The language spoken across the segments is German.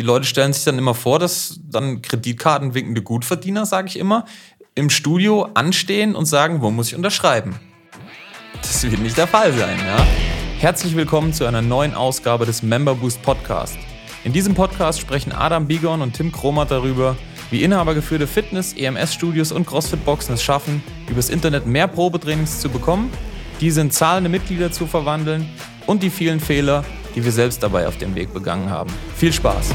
die Leute stellen sich dann immer vor, dass dann kreditkartenwinkende Gutverdiener, sage ich immer, im Studio anstehen und sagen, wo muss ich unterschreiben? Das wird nicht der Fall sein, ja? Herzlich willkommen zu einer neuen Ausgabe des Member Boost Podcast. In diesem Podcast sprechen Adam Bigon und Tim Kromat darüber, wie inhabergeführte Fitness-, EMS-Studios und CrossFit-Boxen es schaffen, übers Internet mehr Probetrainings zu bekommen, diese in zahlende Mitglieder zu verwandeln und die vielen Fehler, die wir selbst dabei auf dem Weg begangen haben. Viel Spaß!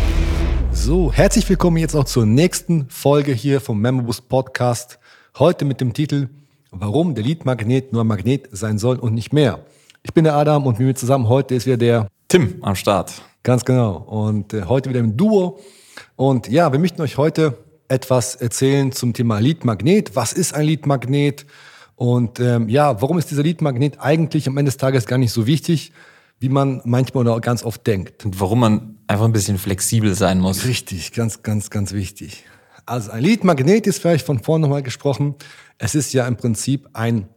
So, herzlich willkommen jetzt auch zur nächsten Folge hier vom Memberbus Podcast. Heute mit dem Titel Warum der Leadmagnet nur ein Magnet sein soll und nicht mehr. Ich bin der Adam und mit mir zusammen heute ist wieder der Tim am Start. Ganz genau. Und äh, heute wieder im Duo. Und ja, wir möchten euch heute etwas erzählen zum Thema Leadmagnet. Was ist ein Leadmagnet? Und ähm, ja, warum ist dieser Leadmagnet eigentlich am Ende des Tages gar nicht so wichtig? Wie man manchmal oder ganz oft denkt. Und warum man einfach ein bisschen flexibel sein muss. Richtig, ganz, ganz, ganz wichtig. Also ein Leadmagnet ist vielleicht von vorne nochmal gesprochen. Es ist ja im Prinzip ein,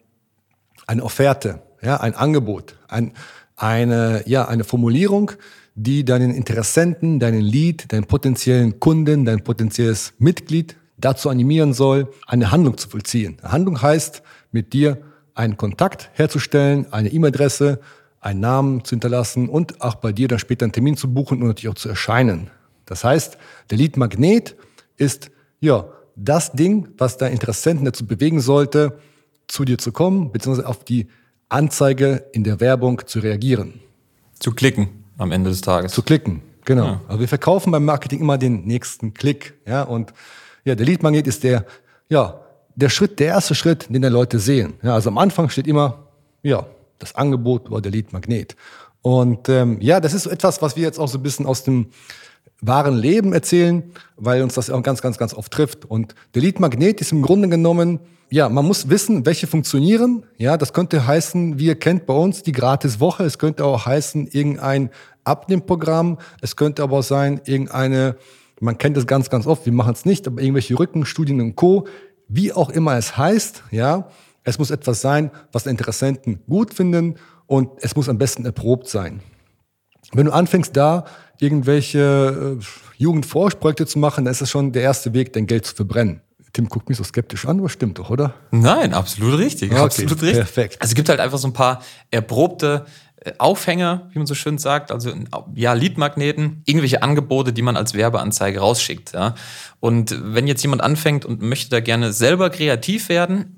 eine Offerte, ja, ein Angebot, ein, eine, ja, eine Formulierung, die deinen Interessenten, deinen Lead, deinen potenziellen Kunden, dein potenzielles Mitglied dazu animieren soll, eine Handlung zu vollziehen. Eine Handlung heißt, mit dir einen Kontakt herzustellen, eine E-Mail-Adresse, einen Namen zu hinterlassen und auch bei dir dann später einen Termin zu buchen und natürlich auch zu erscheinen. Das heißt, der Lead-Magnet ist ja das Ding, was dein Interessenten dazu bewegen sollte, zu dir zu kommen, beziehungsweise auf die Anzeige in der Werbung zu reagieren. Zu klicken am Ende des Tages. Zu klicken, genau. Ja. Also wir verkaufen beim Marketing immer den nächsten Klick. Ja, und ja, der Lead-Magnet ist der, ja, der Schritt, der erste Schritt, den die Leute sehen. Ja, also am Anfang steht immer, ja, das Angebot oder der Lead-Magnet. Und ähm, ja, das ist etwas, was wir jetzt auch so ein bisschen aus dem wahren Leben erzählen, weil uns das auch ganz, ganz, ganz oft trifft. Und der Lead-Magnet ist im Grunde genommen, ja, man muss wissen, welche funktionieren. Ja, das könnte heißen, wie ihr kennt bei uns, die Gratis-Woche. Es könnte auch heißen, irgendein Abnehmprogramm. Es könnte aber auch sein, irgendeine, man kennt das ganz, ganz oft, wir machen es nicht, aber irgendwelche Rückenstudien und Co. Wie auch immer es heißt, ja, es muss etwas sein, was Interessenten gut finden und es muss am besten erprobt sein. Wenn du anfängst, da irgendwelche äh, Jugendforschprojekte zu machen, dann ist es schon der erste Weg, dein Geld zu verbrennen. Tim guckt mich so skeptisch an, aber stimmt doch, oder? Nein, absolut richtig. Okay, absolut richtig. Perfekt. Also es gibt halt einfach so ein paar erprobte äh, Aufhänger, wie man so schön sagt, also ja, Leadmagneten, irgendwelche Angebote, die man als Werbeanzeige rausschickt. Ja. Und wenn jetzt jemand anfängt und möchte da gerne selber kreativ werden,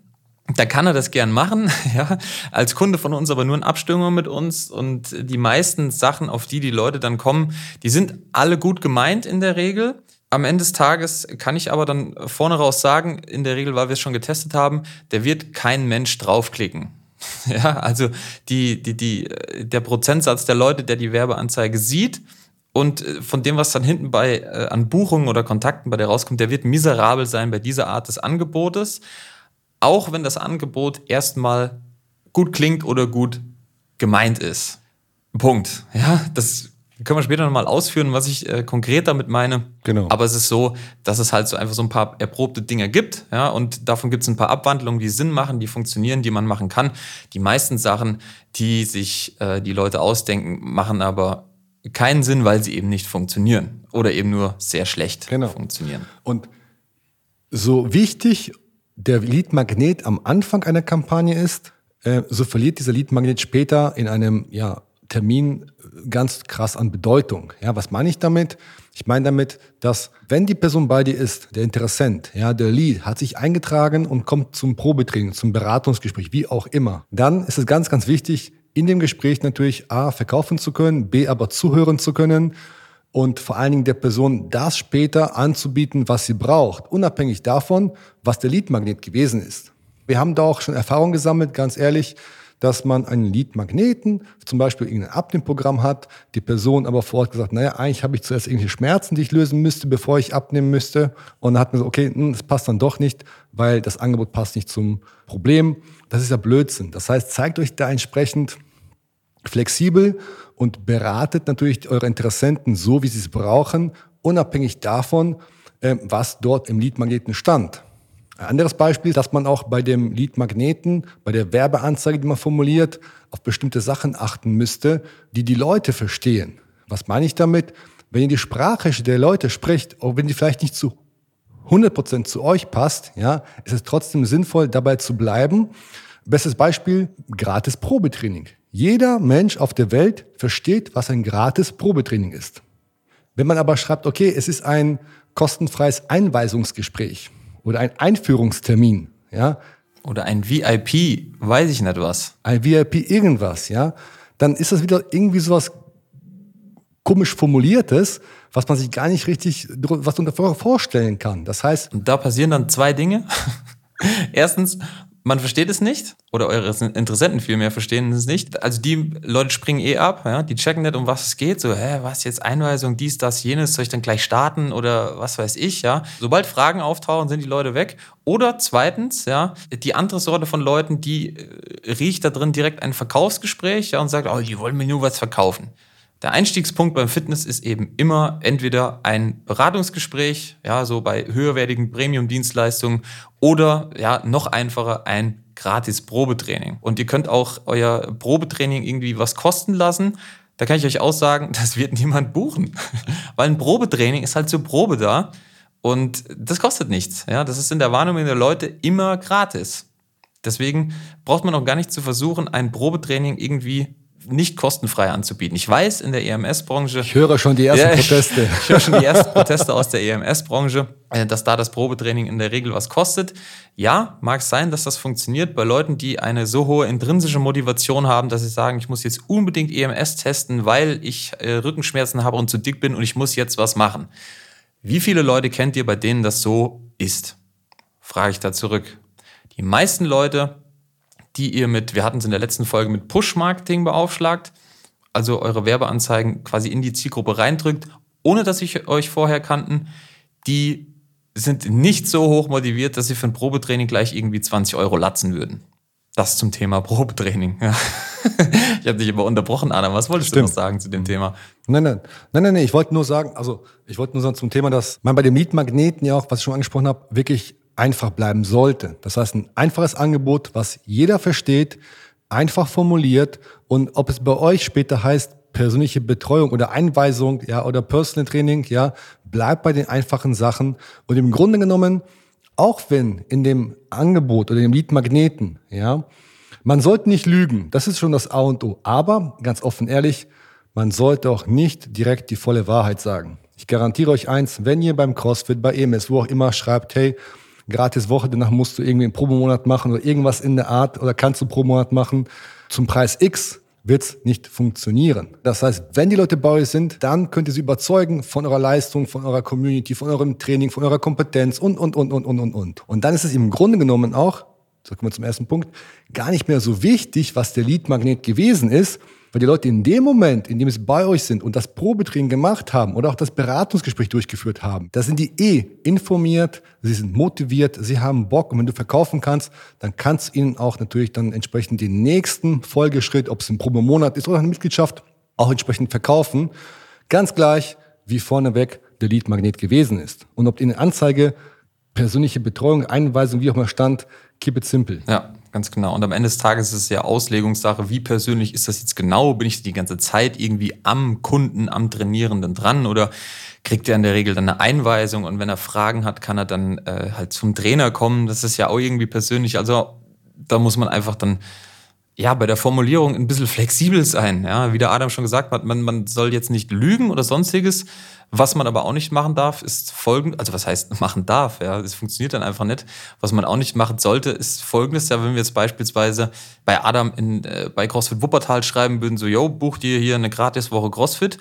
da kann er das gern machen, ja, als Kunde von uns, aber nur in Abstimmung mit uns. Und die meisten Sachen, auf die die Leute dann kommen, die sind alle gut gemeint in der Regel. Am Ende des Tages kann ich aber dann vorne raus sagen, in der Regel, weil wir es schon getestet haben, der wird kein Mensch draufklicken. Ja, also die, die, die, der Prozentsatz der Leute, der die Werbeanzeige sieht, und von dem, was dann hinten bei äh, an Buchungen oder Kontakten bei der rauskommt, der wird miserabel sein bei dieser Art des Angebotes auch wenn das Angebot erstmal gut klingt oder gut gemeint ist. Punkt. Ja, das können wir später nochmal ausführen, was ich äh, konkret damit meine. Genau. Aber es ist so, dass es halt so einfach so ein paar erprobte Dinge gibt, ja, und davon gibt es ein paar Abwandlungen, die Sinn machen, die funktionieren, die man machen kann. Die meisten Sachen, die sich äh, die Leute ausdenken, machen aber keinen Sinn, weil sie eben nicht funktionieren oder eben nur sehr schlecht genau. funktionieren. Und so wichtig der Lead-Magnet am Anfang einer Kampagne ist, äh, so verliert dieser Lead-Magnet später in einem ja, Termin ganz krass an Bedeutung. Ja, was meine ich damit? Ich meine damit, dass wenn die Person bei dir ist, der Interessent, ja, der Lead hat sich eingetragen und kommt zum Probetraining, zum Beratungsgespräch, wie auch immer, dann ist es ganz, ganz wichtig, in dem Gespräch natürlich A, verkaufen zu können, B, aber zuhören zu können und vor allen Dingen der Person das später anzubieten, was sie braucht, unabhängig davon, was der Leadmagnet gewesen ist. Wir haben da auch schon Erfahrung gesammelt, ganz ehrlich, dass man einen Leadmagneten, zum Beispiel irgendein Abnehmprogramm hat, die Person aber vor Ort gesagt, naja, eigentlich habe ich zuerst irgendwelche Schmerzen, die ich lösen müsste, bevor ich abnehmen müsste. Und dann hat man so, okay, hm, das passt dann doch nicht, weil das Angebot passt nicht zum Problem. Das ist ja Blödsinn. Das heißt, zeigt euch da entsprechend flexibel und beratet natürlich eure Interessenten so, wie sie es brauchen, unabhängig davon, ähm, was dort im Leadmagneten stand. Ein anderes Beispiel, dass man auch bei dem Leadmagneten, bei der Werbeanzeige, die man formuliert, auf bestimmte Sachen achten müsste, die die Leute verstehen. Was meine ich damit? wenn ihr die Sprache der Leute spricht, auch wenn die vielleicht nicht zu 100% zu euch passt, ja, ist es trotzdem sinnvoll, dabei zu bleiben. Bestes Beispiel, gratis Probetraining. Jeder Mensch auf der Welt versteht, was ein gratis Probetraining ist. Wenn man aber schreibt, okay, es ist ein kostenfreies Einweisungsgespräch oder ein Einführungstermin, ja. Oder ein VIP, weiß ich nicht was. Ein VIP irgendwas, ja. Dann ist das wieder irgendwie sowas komisch formuliertes, was man sich gar nicht richtig, was man vorstellen kann. Das heißt. Und da passieren dann zwei Dinge. Erstens, man versteht es nicht oder eure Interessenten vielmehr verstehen es nicht. Also die Leute springen eh ab, ja, die checken nicht, um was es geht. So, hä, was jetzt Einweisung, dies, das, jenes, soll ich dann gleich starten oder was weiß ich, ja. Sobald Fragen auftauchen, sind die Leute weg. Oder zweitens, ja, die andere Sorte von Leuten, die äh, riecht da drin direkt ein Verkaufsgespräch, ja, und sagt, oh, die wollen mir nur was verkaufen. Der Einstiegspunkt beim Fitness ist eben immer entweder ein Beratungsgespräch, ja, so bei höherwertigen Premium-Dienstleistungen oder ja, noch einfacher ein gratis Probetraining. Und ihr könnt auch euer Probetraining irgendwie was kosten lassen. Da kann ich euch auch sagen, das wird niemand buchen. Weil ein Probetraining ist halt zur Probe da und das kostet nichts. Ja, das ist in der Wahrnehmung der Leute immer gratis. Deswegen braucht man auch gar nicht zu versuchen, ein Probetraining irgendwie nicht kostenfrei anzubieten. Ich weiß, in der EMS-Branche. Ich höre schon die ersten ja, Proteste. Ich, ich höre schon die ersten Proteste aus der EMS-Branche, äh, dass da das Probetraining in der Regel was kostet. Ja, mag sein, dass das funktioniert bei Leuten, die eine so hohe intrinsische Motivation haben, dass sie sagen, ich muss jetzt unbedingt EMS testen, weil ich äh, Rückenschmerzen habe und zu dick bin und ich muss jetzt was machen. Wie viele Leute kennt ihr, bei denen das so ist? Frage ich da zurück. Die meisten Leute die ihr mit, wir hatten es in der letzten Folge mit Push-Marketing beaufschlagt, also eure Werbeanzeigen quasi in die Zielgruppe reindrückt, ohne dass ich euch vorher kannten, die sind nicht so hoch motiviert, dass sie für ein Probetraining gleich irgendwie 20 Euro latzen würden. Das zum Thema Probetraining. Ja. ich habe dich aber unterbrochen, Anna. Was wolltest Stimmt. du noch sagen zu dem Thema? Nein, nein, nein, nein, nein. Ich wollte nur sagen, also ich wollte nur sagen zum Thema, dass man bei den Mietmagneten ja auch, was ich schon angesprochen habe, wirklich einfach bleiben sollte. Das heißt, ein einfaches Angebot, was jeder versteht, einfach formuliert und ob es bei euch später heißt, persönliche Betreuung oder Einweisung, ja, oder Personal Training, ja, bleibt bei den einfachen Sachen und im Grunde genommen, auch wenn in dem Angebot oder dem Lead-Magneten, ja, man sollte nicht lügen, das ist schon das A und O, aber ganz offen ehrlich, man sollte auch nicht direkt die volle Wahrheit sagen. Ich garantiere euch eins, wenn ihr beim CrossFit, bei EMS, wo auch immer schreibt, hey, gratis Woche, danach musst du irgendwie einen Probemonat machen oder irgendwas in der Art oder kannst du pro Monat machen. Zum Preis X wird's nicht funktionieren. Das heißt, wenn die Leute bei euch sind, dann könnt ihr sie überzeugen von eurer Leistung, von eurer Community, von eurem Training, von eurer Kompetenz und, und, und, und, und, und, und. Und dann ist es im Grunde genommen auch, so kommen wir zum ersten Punkt, gar nicht mehr so wichtig, was der Lead-Magnet gewesen ist, weil die Leute in dem Moment, in dem sie bei euch sind und das Probetraining gemacht haben oder auch das Beratungsgespräch durchgeführt haben, da sind die eh informiert, sie sind motiviert, sie haben Bock und wenn du verkaufen kannst, dann kannst du ihnen auch natürlich dann entsprechend den nächsten Folgeschritt, ob es ein Probemonat ist oder eine Mitgliedschaft, auch entsprechend verkaufen. Ganz gleich, wie vorneweg der Lead-Magnet gewesen ist. Und ob in der Anzeige persönliche Betreuung, Einweisung, wie auch immer stand, keep it simple. Ja, ganz genau. Und am Ende des Tages ist es ja Auslegungssache, wie persönlich ist das jetzt genau? Bin ich die ganze Zeit irgendwie am Kunden, am Trainierenden dran oder kriegt er in der Regel dann eine Einweisung und wenn er Fragen hat, kann er dann äh, halt zum Trainer kommen. Das ist ja auch irgendwie persönlich. Also da muss man einfach dann ja, bei der Formulierung ein bisschen flexibel sein. Ja, wie der Adam schon gesagt hat, man, man soll jetzt nicht lügen oder sonstiges. Was man aber auch nicht machen darf, ist folgend, also was heißt machen darf, ja, das funktioniert dann einfach nicht. Was man auch nicht machen sollte, ist folgendes, ja, wenn wir jetzt beispielsweise bei Adam in, äh, bei CrossFit Wuppertal schreiben würden, so, yo, buch dir hier eine Gratiswoche CrossFit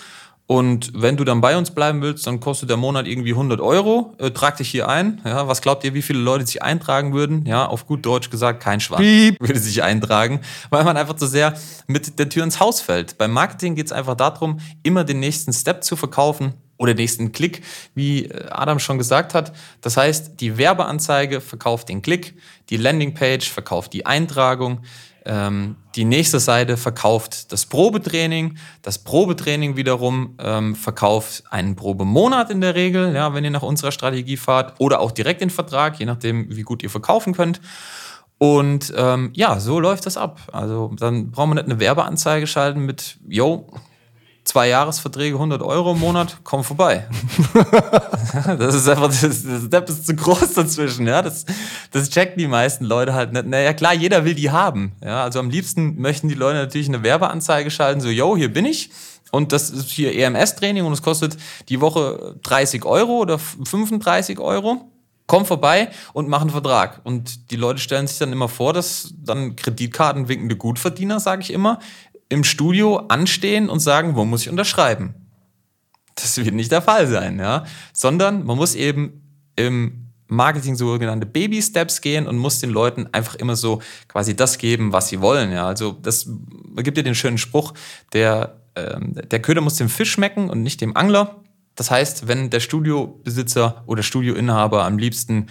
und wenn du dann bei uns bleiben willst, dann kostet der Monat irgendwie 100 Euro. Äh, trag dich hier ein. Ja, was glaubt ihr, wie viele Leute sich eintragen würden? Ja, auf gut Deutsch gesagt, kein Schwanz würde sich eintragen, weil man einfach zu sehr mit der Tür ins Haus fällt. Beim Marketing geht es einfach darum, immer den nächsten Step zu verkaufen oder nächsten Klick, wie äh, Adam schon gesagt hat. Das heißt, die Werbeanzeige verkauft den Klick, die Landingpage verkauft die Eintragung, ähm, die nächste Seite verkauft das Probetraining. Das Probetraining wiederum ähm, verkauft einen Probemonat in der Regel, ja, wenn ihr nach unserer Strategie fahrt, oder auch direkt den Vertrag, je nachdem, wie gut ihr verkaufen könnt. Und ähm, ja, so läuft das ab. Also dann brauchen wir nicht eine Werbeanzeige schalten mit, yo, zwei Jahresverträge, 100 Euro im Monat, komm vorbei. das ist einfach, das, das Step ist zu groß dazwischen, ja. Das, das checken die meisten Leute halt nicht. Naja, klar, jeder will die haben. Ja, also am liebsten möchten die Leute natürlich eine Werbeanzeige schalten, so, yo, hier bin ich. Und das ist hier EMS-Training und es kostet die Woche 30 Euro oder 35 Euro komm vorbei und mach einen Vertrag. Und die Leute stellen sich dann immer vor, dass dann Kreditkartenwinkende Gutverdiener, sage ich immer, im Studio anstehen und sagen, wo muss ich unterschreiben? Das wird nicht der Fall sein, ja. Sondern man muss eben im Marketing sogenannte Baby-Steps gehen und muss den Leuten einfach immer so quasi das geben, was sie wollen, ja. Also das gibt ja den schönen Spruch, der, ähm, der Köder muss dem Fisch schmecken und nicht dem Angler. Das heißt, wenn der Studiobesitzer oder Studioinhaber am liebsten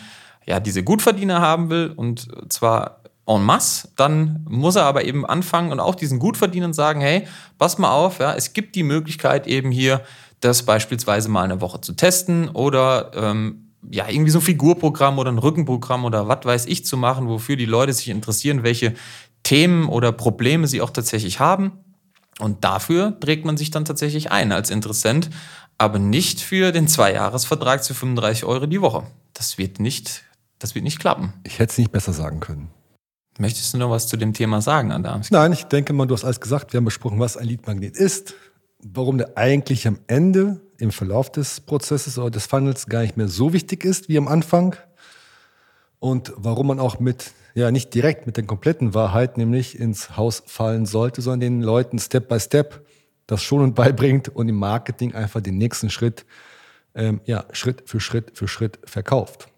ja diese Gutverdiener haben will und zwar en masse, dann muss er aber eben anfangen und auch diesen Gutverdienern sagen, hey, pass mal auf, ja, es gibt die Möglichkeit eben hier, das beispielsweise mal eine Woche zu testen oder ähm, ja, irgendwie so ein Figurprogramm oder ein Rückenprogramm oder was weiß ich zu machen, wofür die Leute sich interessieren, welche Themen oder Probleme sie auch tatsächlich haben. Und dafür trägt man sich dann tatsächlich ein als Interessent, aber nicht für den Zweijahresvertrag zu 35 Euro die Woche. Das wird nicht, das wird nicht klappen. Ich hätte es nicht besser sagen können. Möchtest du noch was zu dem Thema sagen, Adamski? Nein, ich denke mal, du hast alles gesagt. Wir haben besprochen, was ein Leadmagnet ist, warum der eigentlich am Ende im Verlauf des Prozesses oder des Funnels gar nicht mehr so wichtig ist wie am Anfang und warum man auch mit, ja, nicht direkt mit der kompletten Wahrheit nämlich ins Haus fallen sollte, sondern den Leuten Step by Step das schonend beibringt und im Marketing einfach den nächsten Schritt, ähm, ja, Schritt für Schritt für Schritt verkauft.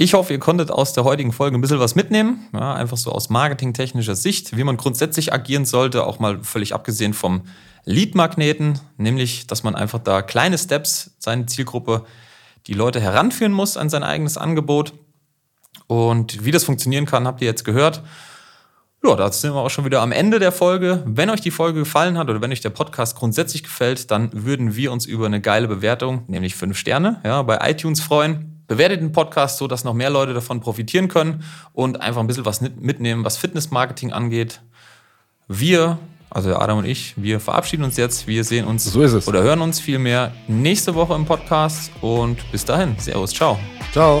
Ich hoffe, ihr konntet aus der heutigen Folge ein bisschen was mitnehmen. Ja, einfach so aus marketingtechnischer Sicht, wie man grundsätzlich agieren sollte, auch mal völlig abgesehen vom Lead-Magneten, nämlich, dass man einfach da kleine Steps seine Zielgruppe, die Leute heranführen muss an sein eigenes Angebot. Und wie das funktionieren kann, habt ihr jetzt gehört. Ja, da sind wir auch schon wieder am Ende der Folge. Wenn euch die Folge gefallen hat oder wenn euch der Podcast grundsätzlich gefällt, dann würden wir uns über eine geile Bewertung, nämlich fünf Sterne, ja, bei iTunes freuen. Bewertet den Podcast so, dass noch mehr Leute davon profitieren können und einfach ein bisschen was mitnehmen, was Fitnessmarketing angeht. Wir, also Adam und ich, wir verabschieden uns jetzt. Wir sehen uns so ist es. oder hören uns vielmehr nächste Woche im Podcast und bis dahin. Servus, ciao. Ciao.